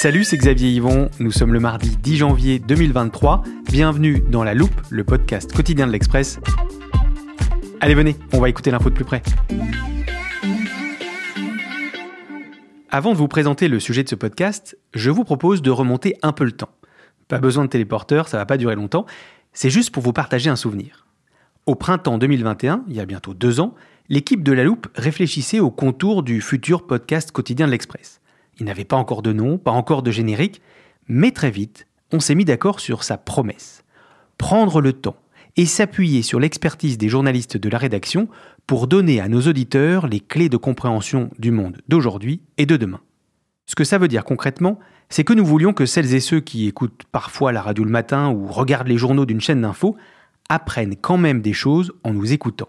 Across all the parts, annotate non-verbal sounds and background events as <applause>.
Salut, c'est Xavier Yvon. Nous sommes le mardi 10 janvier 2023. Bienvenue dans La Loupe, le podcast quotidien de l'Express. Allez, venez, on va écouter l'info de plus près. Avant de vous présenter le sujet de ce podcast, je vous propose de remonter un peu le temps. Pas besoin de téléporteur, ça va pas durer longtemps. C'est juste pour vous partager un souvenir. Au printemps 2021, il y a bientôt deux ans, l'équipe de La Loupe réfléchissait au contour du futur podcast quotidien de l'Express. Il n'avait pas encore de nom, pas encore de générique, mais très vite, on s'est mis d'accord sur sa promesse. Prendre le temps et s'appuyer sur l'expertise des journalistes de la rédaction pour donner à nos auditeurs les clés de compréhension du monde d'aujourd'hui et de demain. Ce que ça veut dire concrètement, c'est que nous voulions que celles et ceux qui écoutent parfois la radio le matin ou regardent les journaux d'une chaîne d'infos apprennent quand même des choses en nous écoutant.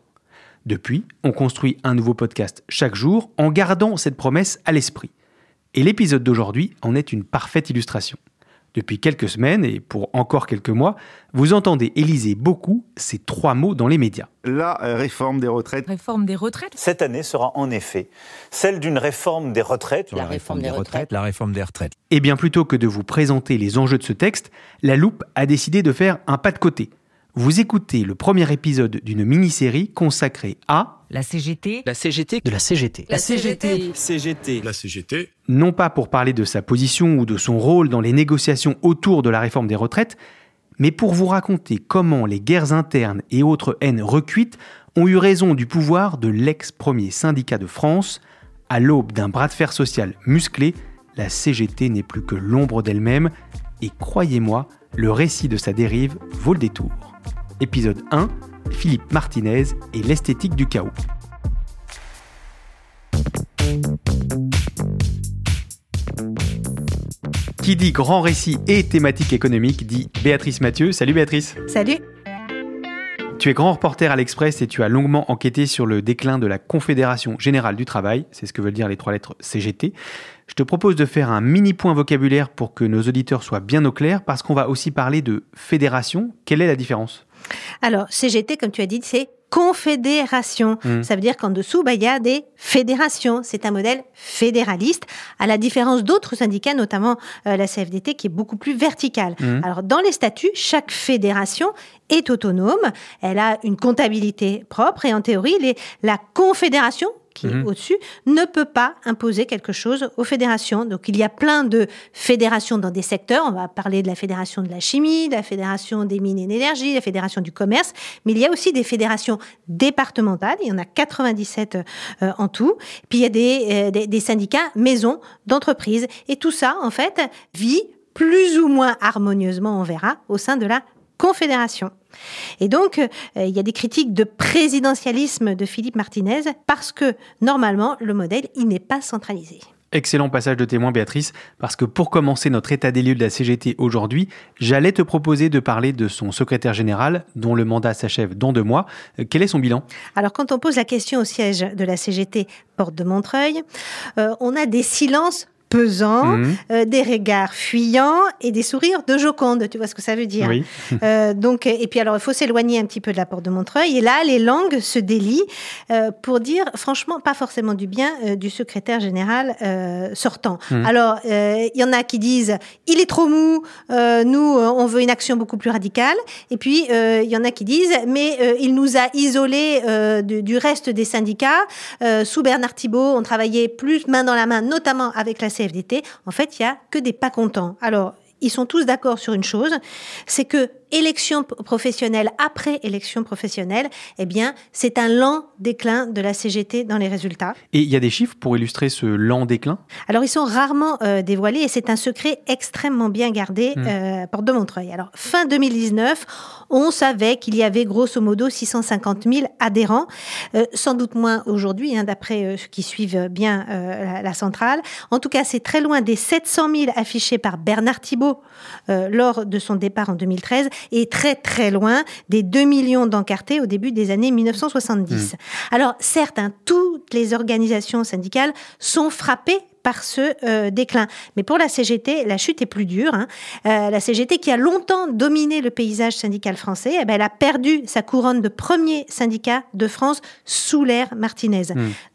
Depuis, on construit un nouveau podcast chaque jour en gardant cette promesse à l'esprit. Et l'épisode d'aujourd'hui en est une parfaite illustration. Depuis quelques semaines, et pour encore quelques mois, vous entendez et lisez beaucoup ces trois mots dans les médias. La réforme des retraites. Réforme des retraites Cette année sera en effet celle d'une réforme des retraites. La réforme des retraites. La réforme des retraites. Et bien plutôt que de vous présenter les enjeux de ce texte, la loupe a décidé de faire un pas de côté. Vous écoutez le premier épisode d'une mini-série consacrée à La CGT La CGT De la CGT. La CGT CGT. La CGT. non pas pour parler de sa position ou de son rôle dans les négociations autour de la réforme des retraites, mais pour vous raconter comment les guerres internes et autres haines recuites ont eu raison du pouvoir de l'ex-premier syndicat de France. À l'aube d'un bras de fer social musclé, la CGT n'est plus que l'ombre d'elle-même, et croyez-moi, le récit de sa dérive vaut le détour. Épisode 1, Philippe Martinez et l'esthétique du chaos. Qui dit grand récit et thématique économique dit Béatrice Mathieu. Salut Béatrice. Salut Tu es grand reporter à l'Express et tu as longuement enquêté sur le déclin de la Confédération Générale du Travail, c'est ce que veulent dire les trois lettres CGT. Je te propose de faire un mini point vocabulaire pour que nos auditeurs soient bien au clair, parce qu'on va aussi parler de fédération. Quelle est la différence? Alors, CGT, comme tu as dit, c'est confédération. Mm. Ça veut dire qu'en dessous, bah, il y a des fédérations. C'est un modèle fédéraliste, à la différence d'autres syndicats, notamment euh, la CFDT, qui est beaucoup plus verticale. Mm. Alors, dans les statuts, chaque fédération est autonome. Elle a une comptabilité propre et en théorie, les- la confédération qui est Mhm. au-dessus, ne peut pas imposer quelque chose aux fédérations. Donc il y a plein de fédérations dans des secteurs. On va parler de la fédération de la chimie, de la fédération des mines et de l'énergie, la fédération du commerce, mais il y a aussi des fédérations départementales. Il y en a 97 euh, en tout. Puis il y a des, euh, des, des syndicats maisons d'entreprise. Et tout ça, en fait, vit plus ou moins harmonieusement, on verra, au sein de la confédération. Et donc, euh, il y a des critiques de présidentialisme de Philippe Martinez parce que, normalement, le modèle, il n'est pas centralisé. Excellent passage de témoin, Béatrice, parce que pour commencer notre état des lieux de la CGT aujourd'hui, j'allais te proposer de parler de son secrétaire général, dont le mandat s'achève dans deux mois. Euh, Quel est son bilan? Alors, quand on pose la question au siège de la CGT Porte de Montreuil, euh, on a des silences pesants, Mhm. euh, des regards fuyants et des sourires de Joconde. Tu vois ce que ça veut dire Oui. <laughs> Euh, donc, et puis alors, il faut s'éloigner un petit peu de la porte de Montreuil. Et là, les langues se délient euh, pour dire, franchement, pas forcément du bien euh, du secrétaire général euh, sortant. Mhm. Alors, euh, il y en a qui disent, il est trop mou, euh, nous, on veut une action beaucoup plus radicale. Et puis, euh, il y en a qui disent, mais euh, il nous a isolés euh, du, du reste des syndicats. Euh, sous Bernard Thibault, on travaillait plus main dans la main, notamment avec la CFDT. En fait, il y a que des pas contents. Alors, ils sont tous d'accord sur une chose, c'est que élection professionnelle après élection professionnelle, eh bien, c'est un lent déclin de la CGT dans les résultats. Et il y a des chiffres pour illustrer ce lent déclin? Alors, ils sont rarement euh, dévoilés et c'est un secret extrêmement bien gardé Mm. euh, à Porte de Montreuil. Alors, fin 2019, on savait qu'il y avait grosso modo 650 000 adhérents, euh, sans doute moins aujourd'hui, hein, d'après euh, ceux qui suivent bien la, la centrale. En tout cas, c'est très loin des 700 000 affichés par Bernard Thibault lors de son départ en 2013 et très très loin des 2 millions d'encartés au début des années 1970. Alors, certes, hein, toutes les organisations syndicales sont frappées par ce euh, déclin. Mais pour la CGT, la chute est plus dure. hein. Euh, la CGT, qui a longtemps dominé le paysage syndical français, eh ben, elle a perdu sa couronne de premier syndicat de France sous l'ère Martinez.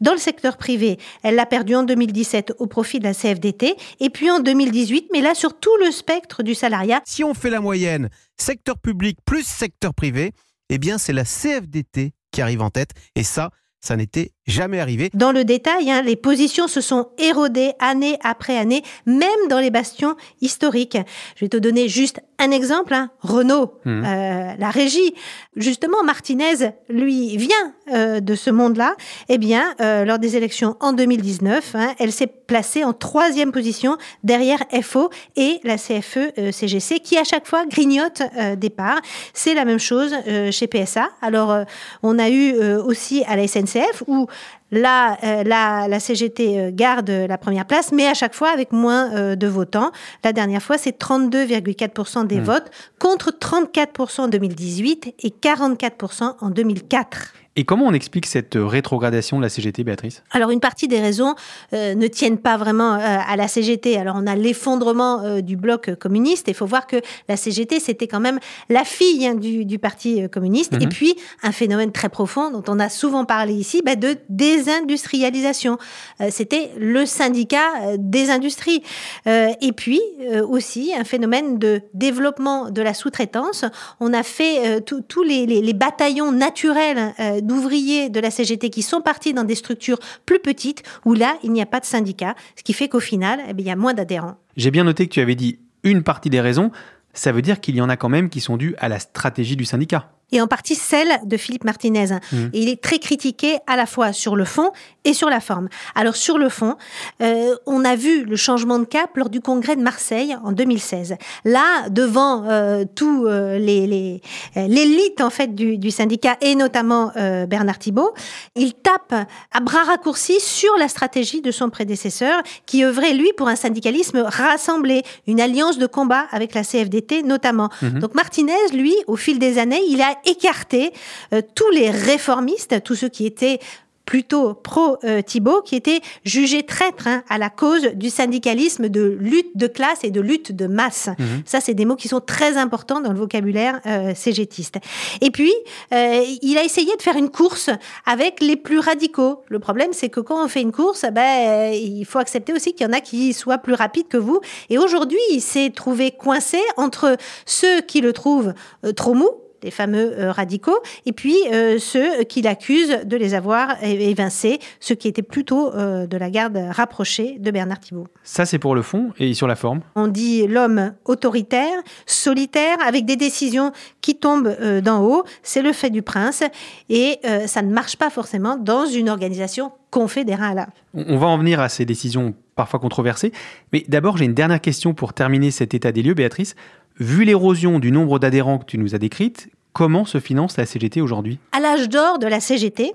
Dans le secteur privé, elle l'a perdu en 2017 au profit de la CFDT, et puis en 2018, mais là sur tout le spectre du salariat, Si on fait la moyenne, secteur public plus secteur privé, eh bien c'est la CFDT qui arrive en tête. Et ça, ça n'était jamais arrivé. Dans le détail, hein, les positions se sont érodées année après année, même dans les bastions historiques. Je vais te donner juste un exemple. hein. Renault, Mhm. euh, la régie. Justement, Martinez, lui, vient euh, de ce monde-là. Eh bien, euh, lors des élections en 2019, hein, elle s'est placée en troisième position derrière FO et la CFE-CGC, qui à chaque fois grignote euh, des parts. C'est la même chose euh, chez PSA. Alors, euh, on a eu euh, aussi à la SNCF où Là, euh, la, la CGT euh, garde la première place, mais à chaque fois avec moins euh, de votants. La dernière fois, c'est 32,4% des votes contre 34% en 2018 et 44% en 2004. Et comment on explique cette rétrogradation de la CGT, Béatrice? Alors une partie des raisons euh, ne tiennent pas vraiment euh, à la CGT. Alors on a l'effondrement euh, du bloc euh, communiste. Il faut voir que la CGT c'était quand même la fille hein, du, du parti euh, communiste. Mhm. Et puis un phénomène très profond dont on a souvent parlé ici, bah, de désindustrialisation. Euh, c'était le syndicat euh, des industries. Euh, et puis euh, aussi un phénomène de développement de la sous-traitance. On a fait euh, tous les, les- les bataillons naturels euh, d'ouvriers de la CGT qui sont partis dans des structures plus petites où là, il n'y a pas de syndicat, ce qui fait qu'au final, eh bien, il y a moins d'adhérents. J'ai bien noté que tu avais dit une partie des raisons. Ça veut dire qu'il y en a quand même qui sont dues à la stratégie du syndicat. Et en partie celle de Philippe Martinez. Et il est très critiqué à la fois sur le fond et sur la forme. Alors sur le fond, euh, on a vu le changement de cap lors du congrès de Marseille en 2016. Là, devant euh, tout euh, les euh, l'élite en fait du, du syndicat et notamment euh, Bernard Thibault, il tape à bras raccourcis sur la stratégie de son prédécesseur qui œuvrait lui pour un syndicalisme rassemblé, une alliance de combat avec la CFDT notamment. Donc Martinez, lui, au fil des années, il a écarté euh, tous les réformistes, tous ceux qui étaient plutôt pro-Thibault, qui étaient jugés traîtres hein, à la cause du syndicalisme de lutte de classe et de lutte de masse. Ça, c'est des mots qui sont très importants dans le vocabulaire euh, cégétiste. Et puis, euh, il a essayé de faire une course avec les plus radicaux. Le problème, c'est que quand on fait une course, ben, il faut accepter aussi qu'il y en a qui soient plus rapides que vous. Et aujourd'hui, il s'est trouvé coincé entre ceux qui le trouvent euh, trop mou, les fameux euh, radicaux, et puis euh, ceux qui l'accusent de les avoir évincés, ceux qui étaient plutôt euh, de la garde rapprochée de Bernard Thibault. Ça, c'est pour le fond et sur la forme? On dit l'homme autoritaire, solitaire, avec des décisions qui tombent d'en haut. C'est le fait du prince. Et ça ne marche pas forcément dans une organisation confédérale. On on va en venir à ces décisions parfois controversées. Mais d'abord, j'ai une dernière question pour terminer cet état des lieux, Béatrice. Vu l'érosion du nombre d'adhérents que tu nous as décrite, comment se finance la CGT aujourd'hui? À l'âge d'or de la CGT,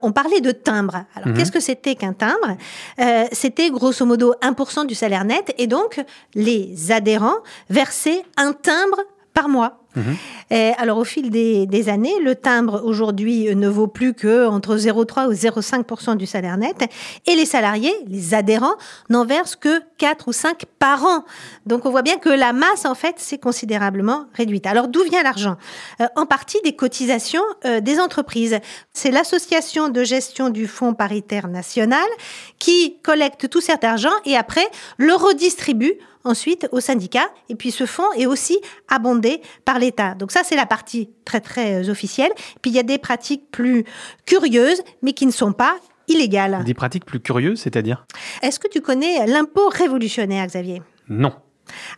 on parlait de timbre. Alors, Mhm. qu'est-ce que c'était qu'un timbre? Euh, C'était grosso modo 1% du salaire net. Et donc, les adhérents versaient un timbre par mois. Mhm. Alors, au fil des, des années, le timbre aujourd'hui ne vaut plus que entre 0,3 ou 0,5% du salaire net. Et les salariés, les adhérents, n'en versent que 4 ou 5 par an. Donc, on voit bien que la masse, en fait, s'est considérablement réduite. Alors, d'où vient l'argent? Euh, En partie des cotisations euh, des entreprises. C'est l'association de gestion du Fonds paritaire national qui collecte tout cet argent et après le redistribue ensuite aux syndicats. Et puis ce fonds est aussi abondé par l'État. Donc ça, c'est la partie très, très euh, officielle. Puis il y a des pratiques plus curieuses, mais qui ne sont pas illégales. Des pratiques plus curieuses, c'est-à-dire? Est-ce que tu connais l'impôt révolutionnaire, Xavier? Non.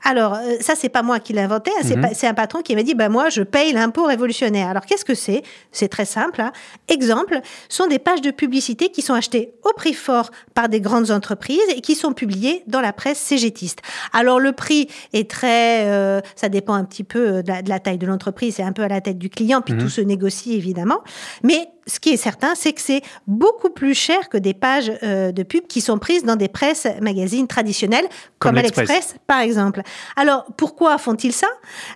Alors, euh, ça, c'est pas moi qui l'ai inventé, hein, c'est Mhm. c'est un patron qui m'a dit, bah, moi, je paye l'impôt révolutionnaire. Alors, qu'est-ce que c'est? C'est très simple. hein. Exemple, sont des pages de publicité qui sont achetées au prix fort par des grandes entreprises et qui sont publiées dans la presse cégétiste. Alors, le prix est très... euh, ça dépend un petit peu euh, de la, de la taille de l'entreprise, c'est un peu à la tête du client, puis Mhm. tout se négocie, évidemment. Mais ce qui est certain, c'est que c'est beaucoup plus cher que des pages euh, de pub qui sont prises dans des presses magazines traditionnelles, Comme comme, l'Express. l'Express, par exemple. Alors, pourquoi font-ils ça?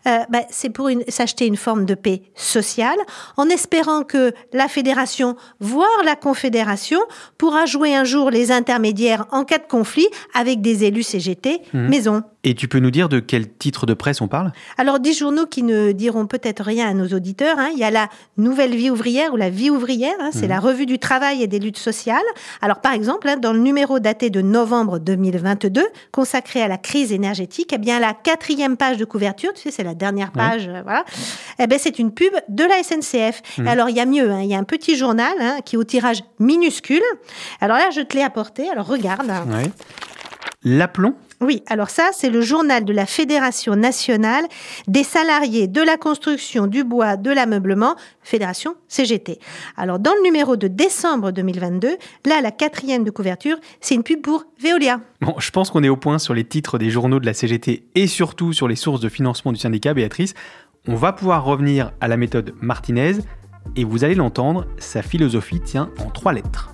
Euh, ben, C'est pour s'acheter une forme de paix sociale, en espérant que la fédération, voire la confédération, pourra jouer un jour les intermédiaires en cas de conflit avec des élus CGT Mhm. maison. Et tu peux nous dire de quel titre de presse on parle? Alors, des journaux qui ne diront peut-être rien à nos auditeurs. hein. Il y a la Nouvelle Vie ouvrière ou la Vie ouvrière. hein. C'est Mhm. la revue du travail et des luttes sociales. Alors, par exemple, hein, dans le numéro daté de novembre 2022, consacré à la crise énergétique, eh bien, la quatrième page de couverture, tu sais, c'est la dernière page, euh, voilà. Eh ben, c'est une pub de la SNCF. Mhm. Alors, il y a mieux. hein. Il y a un petit journal qui est au tirage minuscule. Alors là, je te l'ai apporté. Alors, regarde. Ouais. L'aplomb Oui, alors ça, c'est le journal de la Fédération nationale des salariés de la construction, du bois, de l'ameublement, Fédération CGT. Alors, dans le numéro de décembre 2022, là, la quatrième de couverture, c'est une pub pour Veolia. Bon, je pense qu'on est au point sur les titres des journaux de la CGT et surtout sur les sources de financement du syndicat, Béatrice. On va pouvoir revenir à la méthode Martinez et vous allez l'entendre, sa philosophie tient en trois lettres.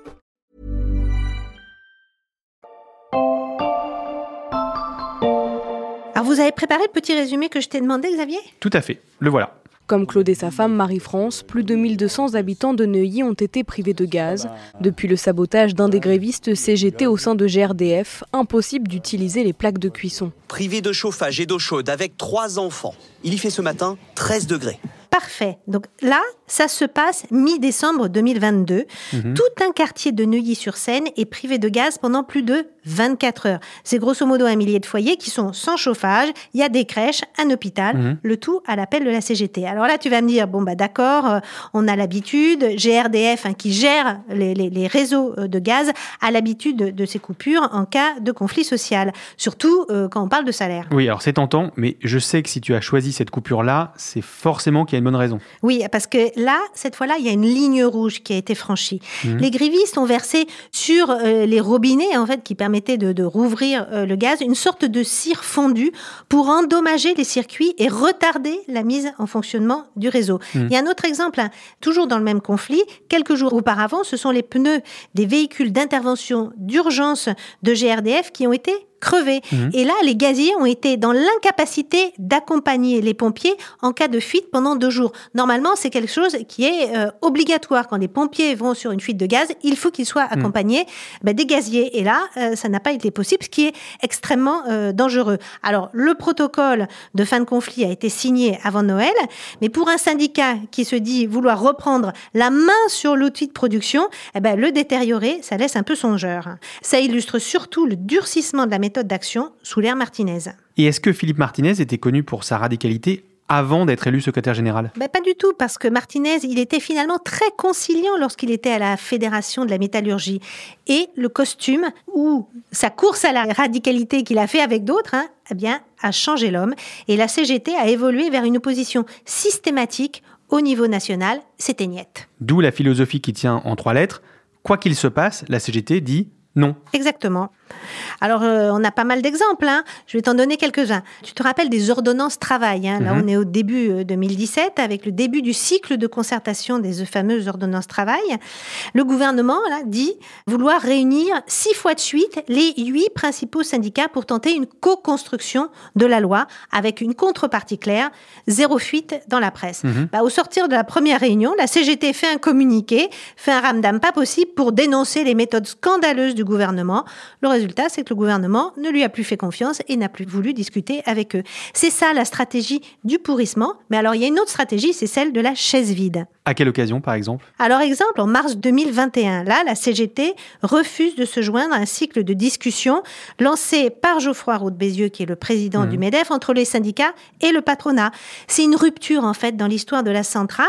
vous avez préparé le petit résumé que je t'ai demandé, Xavier? Tout à fait, le voilà. Comme Claude et sa femme Marie-France, plus de 1200 habitants de Neuilly ont été privés de gaz. Depuis le sabotage d'un des grévistes CGT au sein de GRDF, impossible d'utiliser les plaques de cuisson. Privé de chauffage et d'eau chaude avec trois enfants. Il y fait ce matin 13 degrés. Parfait. Donc là, ça se passe mi-décembre 2022. Mhm. Tout un quartier de Neuilly-sur-Seine est privé de gaz pendant plus de 24 heures. C'est grosso modo un millier de foyers qui sont sans chauffage. Il y a des crèches, un hôpital, Mhm. le tout à l'appel de la CGT. Alors là, tu vas me dire, bon, bah d'accord, euh, on a l'habitude. GRDF, hein, qui gère les, les- les réseaux euh, de gaz, a l'habitude de, de ces coupures en cas de conflit social. Surtout euh, quand on parle de salaire. Oui, alors c'est tentant, mais je sais que si tu as choisi cette coupure-là, c'est forcément qu'il y a une bonne raison. Oui, parce que là, cette fois-là, il y a une ligne rouge qui a été franchie. Mhm. Les grévistes ont versé sur euh, les robinets, en fait, qui permettaient de, de rouvrir euh, le gaz, une sorte de cire fondue pour endommager les circuits et retarder la mise en fonctionnement du réseau. Mhm. Il y a un autre exemple, hein, toujours dans le même conflit. Quelques jours auparavant, ce sont les pneus des véhicules d'intervention d'urgence de GRDF qui ont été crevés. Mhm. Et là, les gaziers ont été dans l'incapacité d'accompagner les pompiers en cas de fuite pendant deux jours. Normalement, c'est quelque chose qui est euh, obligatoire. Quand les pompiers vont sur une fuite de gaz, il faut qu'ils soient accompagnés ben, des gaziers. Et là, euh, ça n'a pas été possible, ce qui est extrêmement euh, dangereux. Alors, le protocole de fin de conflit a été signé avant Noël, mais pour un syndicat qui se dit vouloir reprendre la main sur l'outil de production, eh ben, le détériorer, ça laisse un peu songeur. Ça illustre surtout le durcissement de la méthode d'action sous l'ère Martinez. Et est-ce que Philippe Martinez était connu pour sa radicalité avant d'être élu secrétaire général? Ben, Pas du tout, parce que Martinez, il était finalement très conciliant lorsqu'il était à la Fédération de la métallurgie. Et le costume, ou sa course à la radicalité qu'il a fait avec d'autres, hein, eh bien, a changé l'homme. Et la CGT a évolué vers une opposition systématique au niveau national. C'était niette. D'où la philosophie qui tient en trois lettres. Quoi qu'il se passe, la CGT dit non. Exactement. Alors, euh, on a pas mal d'exemples. Hein. Je vais t'en donner quelques-uns. Tu te rappelles des ordonnances travail. Hein. Là, Mhm. on est au début euh, 2017, avec le début du cycle de concertation des fameuses ordonnances travail. Le gouvernement là, dit vouloir réunir six fois de suite les huit principaux syndicats pour tenter une co-construction de la loi, avec une contrepartie claire, zéro fuite dans la presse. Mhm. Bah, au sortir de la première réunion, la CGT fait un communiqué, fait un ramdam pas possible pour dénoncer les méthodes scandaleuses du gouvernement. Le résultat, c'est que le gouvernement ne lui a plus fait confiance et n'a plus voulu discuter avec eux. C'est ça la stratégie du pourrissement. Mais alors, il y a une autre stratégie, c'est celle de la chaise vide. À quelle occasion, par exemple? Alors, exemple, en mars 2021, là, la CGT refuse de se joindre à un cycle de discussion lancé par Geoffroy Roux de Bézieux, qui est le président du MEDEF, entre les syndicats et le patronat. C'est une rupture, en fait, dans l'histoire de la centrale,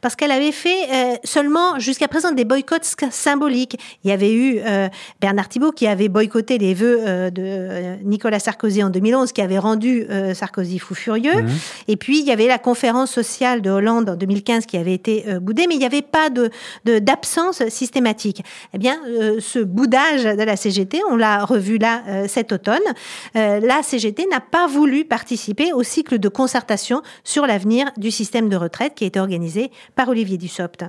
parce qu'elle avait fait euh, seulement, jusqu'à présent, des boycotts symboliques. Il y avait eu euh, Bernard Thibault qui avait boycotté les vœux euh, de Nicolas Sarkozy en 2011, qui avait rendu Sarkozy fou furieux. Mhm. Et puis, il y avait la conférence sociale de Hollande en 2015 qui avait été euh, boudée, mais il n'y avait pas de, d'absence systématique. Eh bien, euh, ce boudage de la CGT, on l'a revu là euh, cet automne, la CGT n'a pas voulu participer au cycle de concertation sur l'avenir du système de retraite qui a été organisé par Olivier Dussopt.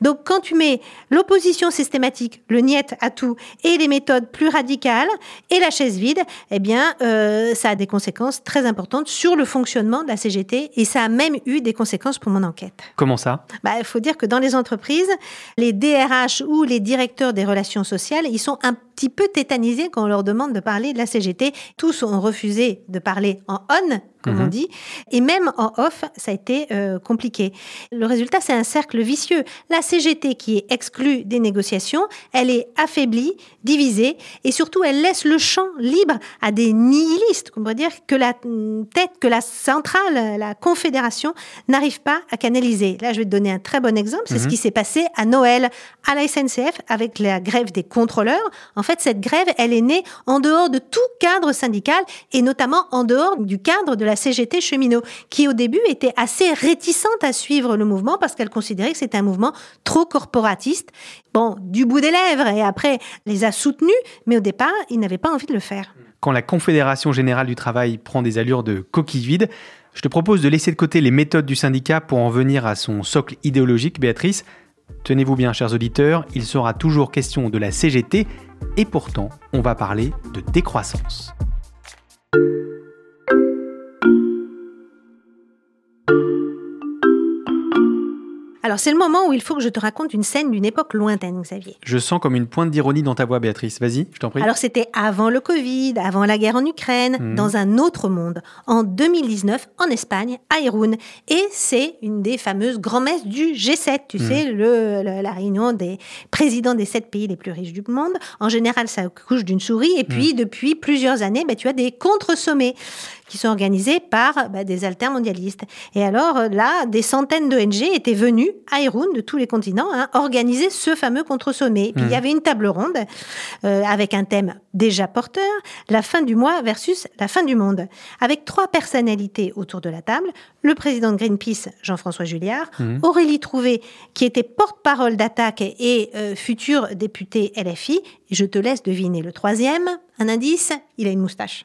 Donc, quand tu mets l'opposition systématique, le niet à tout, et les méthodes plus radicales, et la chaise vide, eh bien, ça a des conséquences très importantes sur le fonctionnement de la CGT, et ça a même eu des conséquences pour mon enquête. Comment ça? Bah, il faut dire que dans les entreprises, les DRH ou les directeurs des relations sociales, ils sont un petit peu tétanisés quand on leur demande de parler de la CGT. Tous ont refusé de parler en on, comme Mhm. on dit, et même en off, ça a été euh, compliqué. Le résultat, c'est un cercle vicieux. La CGT qui est exclue des négociations, elle est affaiblie, divisée, et surtout, elle laisse le champ libre à des nihilistes, on pourrait dire, que la tête, que la centrale, la confédération, n'arrive pas à canaliser. Là, je vais te donner un très bon exemple, c'est ce Mhm. qui s'est passé à Noël à la SNCF avec la grève des contrôleurs. En fait, cette grève, elle est née en dehors de tout cadre syndical et notamment en dehors du cadre de la CGT cheminot, qui au début était assez réticente à suivre le mouvement parce qu'elle considérait que c'était un mouvement trop corporatiste. Bon, du bout des lèvres et après les a soutenus, mais au départ, ils n'avaient pas envie de le faire. Quand la Confédération générale du travail prend des allures de coquille vide, je te propose de laisser de côté les méthodes du syndicat pour en venir à son socle idéologique, Béatrice. Tenez-vous bien, chers auditeurs, il sera toujours question de la CGT, et pourtant, on va parler de décroissance. Alors c'est le moment où il faut que je te raconte une scène d'une époque lointaine, Xavier. Je sens comme une pointe d'ironie dans ta voix, Béatrice. Vas-y, je t'en prie. Alors c'était avant le Covid, avant la guerre en Ukraine, Mhm. dans un autre monde, en 2019, en Espagne, à Irún. Et c'est une des fameuses grand-messes du G7, tu Mhm. sais, le, le- la réunion des présidents des sept pays les plus riches du monde. En général, ça couche d'une souris. Et puis, depuis plusieurs années, bah, tu as des contre-sommets qui sont organisés par bah, des altermondialistes. Et alors euh, là, des centaines d'ONG étaient venues à Irún, de tous les continents, hein, organiser ce fameux contre-sommet. Et Puis il y Mhm. avait une table ronde euh, avec un thème déjà porteur, la fin du mois versus la fin du monde, avec trois personnalités autour de la table. Le président de Greenpeace, Jean-François Julliard, Mhm. Aurélie Trouvé, qui était porte-parole d'attaque et euh, futur député LFI. Je te laisse deviner le troisième. Un indice, il a une moustache.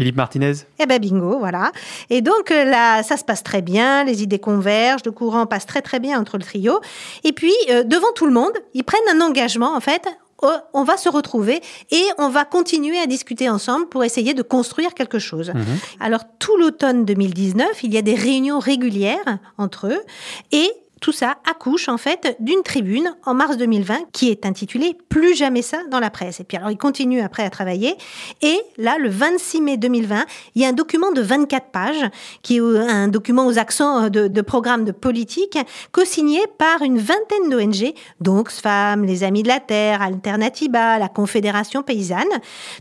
Philippe Martinez? Eh ben bingo, voilà. Et donc euh, là, ça se passe très bien, les idées convergent, le courant passe très très bien entre le trio. Et puis, euh, devant tout le monde, ils prennent un engagement, en fait. euh, On va se retrouver et on va continuer à discuter ensemble pour essayer de construire quelque chose. Alors, tout l'automne 2019, il y a des réunions régulières entre eux et tout ça accouche en fait d'une tribune en mars 2020 qui est intitulée Plus jamais ça dans la presse. Et puis alors il continue après à travailler. Et là, le 26 mai 2020, il y a un document de 24 pages qui est un document aux accents de, de programme de politique co-signé par une vingtaine d'ONG, donc Oxfam, les Amis de la Terre, Alternativa, la Confédération paysanne.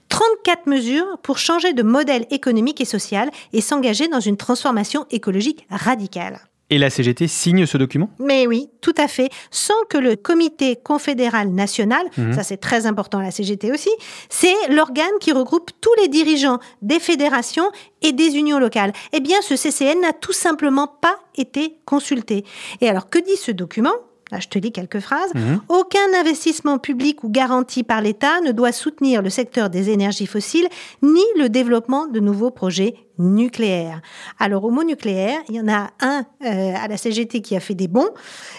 34 mesures pour changer de modèle économique et social et s'engager dans une transformation écologique radicale. Et la CGT signe ce document? Mais oui, tout à fait, sans que le comité confédéral national, Mhm. ça c'est très important la CGT aussi, c'est l'organe qui regroupe tous les dirigeants des fédérations et des unions locales. Eh bien, ce CCN n'a tout simplement pas été consulté. Et alors, que dit ce document? Là, je te lis quelques phrases. Mhm. Aucun investissement public ou garanti par l'État ne doit soutenir le secteur des énergies fossiles ni le développement de nouveaux projets nucléaires. Alors au mot nucléaire, il y en a un euh, à la CGT qui a fait des bons,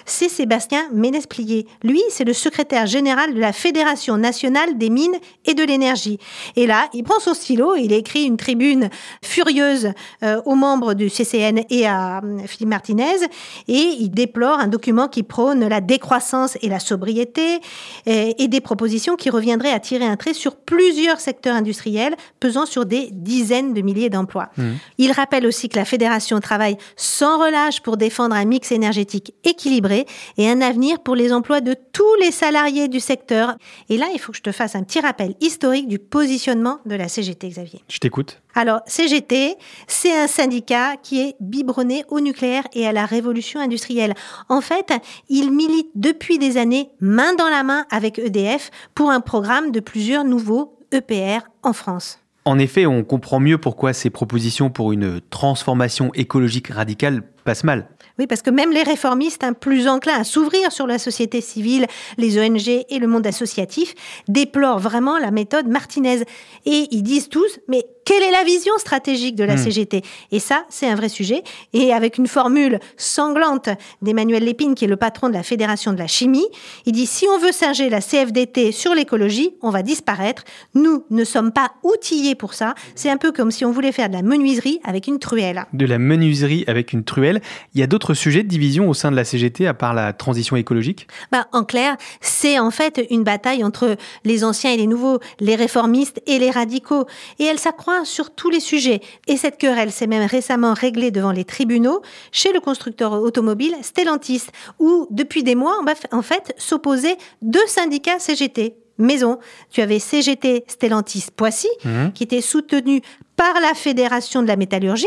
c'est Sébastien Ménesplier. Lui, c'est le secrétaire général de la Fédération nationale des mines et de l'énergie. Et là, il prend son stylo, il écrit une tribune furieuse euh, aux membres du CCN et à euh, Philippe Martinez, et il déplore un document qui prône la décroissance et la sobriété, et des propositions qui reviendraient à tirer un trait sur plusieurs secteurs industriels, pesant sur des dizaines de milliers d'emplois. Il rappelle aussi que la fédération travaille sans relâche pour défendre un mix énergétique équilibré et un avenir pour les emplois de tous les salariés du secteur. Et là, il faut que je te fasse un petit rappel historique du positionnement de la CGT, Xavier. Je t'écoute. Alors, CGT, c'est un syndicat qui est biberonné au nucléaire et à la révolution industrielle. En fait, il milite depuis des années main dans la main avec EDF pour un programme de plusieurs nouveaux EPR en France. En effet, on comprend mieux pourquoi ces propositions pour une transformation écologique radicale passent mal. Oui, parce que même les réformistes, hein, plus enclins à s'ouvrir sur la société civile, les ONG et le monde associatif, déplorent vraiment la méthode Martinez. Et ils disent tous, mais quelle est la vision stratégique de la Hmm. CGT Et ça, c'est un vrai sujet. Et avec une formule sanglante d'Emmanuel Lépine, qui est le patron de la Fédération de la chimie, il dit, si on veut singer la CFDT sur l'écologie, on va disparaître. Nous ne sommes pas outillés pour ça. C'est un peu comme si on voulait faire de la menuiserie avec une truelle. De la menuiserie avec une truelle, il y a d'autres sujets de division au sein de la CGT à part la transition écologique? Bah, en clair, c'est en fait une bataille entre les anciens et les nouveaux, les réformistes et les radicaux. Et elle s'accroît sur tous les sujets. Et cette querelle s'est même récemment réglée devant les tribunaux chez le constructeur automobile Stellantis, où depuis des mois, en fait s'opposer deux syndicats CGT. Maison, tu avais CGT Stellantis Poissy, Mhm. qui était soutenu par la Fédération de la métallurgie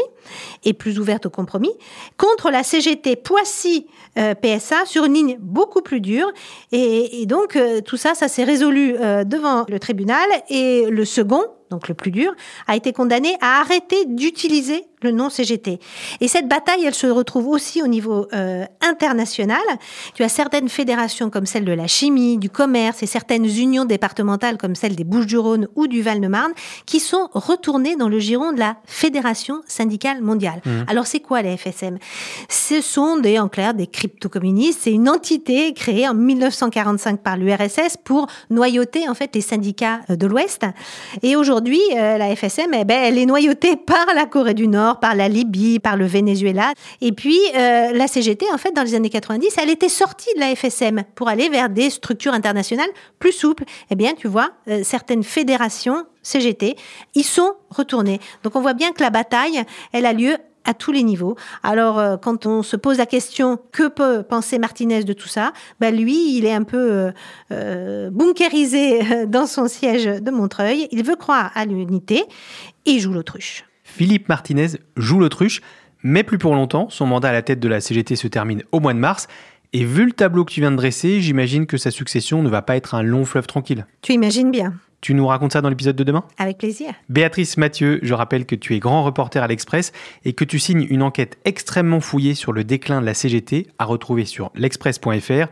et plus ouverte au compromis, contre la CGT Poissy euh, PSA sur une ligne beaucoup plus dure. Et, et donc, euh, tout ça, ça s'est résolu euh, devant le tribunal. Et le second, donc le plus dur, a été condamné à arrêter d'utiliser le nom CGT. Et cette bataille, elle se retrouve aussi au niveau euh, international. Tu as certaines fédérations comme celle de la chimie, du commerce et certaines unions départementales comme celle des Bouches-du-Rhône ou du Val-de-Marne qui sont retournées dans le giron de la Fédération syndicale mondiale. Mhm. Alors c'est quoi les FSM Ce sont des, en clair, des crypto-communistes. C'est une entité créée en 1945 par l'URSS pour noyauter en fait les syndicats euh, de l'Ouest. Et aujourd'hui, euh, la FSM, eh ben, elle est noyautée <laughs> par la Corée du Nord, par la Libye, par le Venezuela. Et puis euh, la CGT, en fait, dans les années 90, elle était sortie de la FSM pour aller vers des structures internationales plus souples. Eh bien, tu vois, euh, certaines fédérations CGT, ils sont retournés. Donc on voit bien que la bataille, elle a lieu à tous les niveaux. Alors, euh, quand on se pose la question que peut penser Martinez de tout ça, ben lui, il est un peu euh, euh, bunkérisé euh, dans son siège de Montreuil. Il veut croire à l'unité et joue l'autruche. Philippe Martinez joue l'autruche, mais plus pour longtemps. Son mandat à la tête de la CGT se termine au mois de mars. Et vu le tableau que tu viens de dresser, j'imagine que sa succession ne va pas être un long fleuve tranquille. Tu imagines bien. Tu nous racontes ça dans l'épisode de demain? Avec plaisir. Béatrice Mathieu, je rappelle que tu es grand reporter à l'Express et que tu signes une enquête extrêmement fouillée sur le déclin de la CGT à retrouver sur l'express.fr.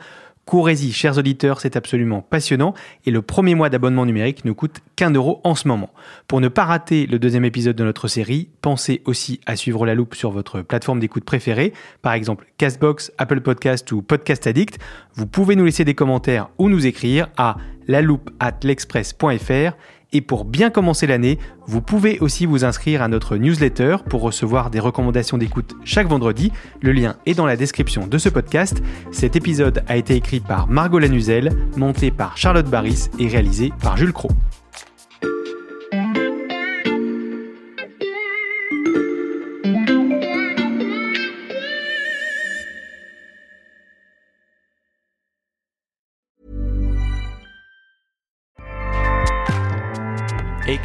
Courez-y, chers auditeurs, c'est absolument passionnant et le premier mois d'abonnement numérique ne coûte qu'un euro en ce moment. Pour ne pas rater le deuxième épisode de notre série, pensez aussi à suivre la loupe sur votre plateforme d'écoute préférée, par exemple Castbox, Apple Podcast ou Podcast Addict. Vous pouvez nous laisser des commentaires ou nous écrire à la loupe at l'express.fr Et pour bien commencer l'année, vous pouvez aussi vous inscrire à notre newsletter pour recevoir des recommandations d'écoute chaque vendredi. Le lien est dans la description de ce podcast. Cet épisode a été écrit par Margot Lanuzel, monté par Charlotte Baris et réalisé par Jules Cro.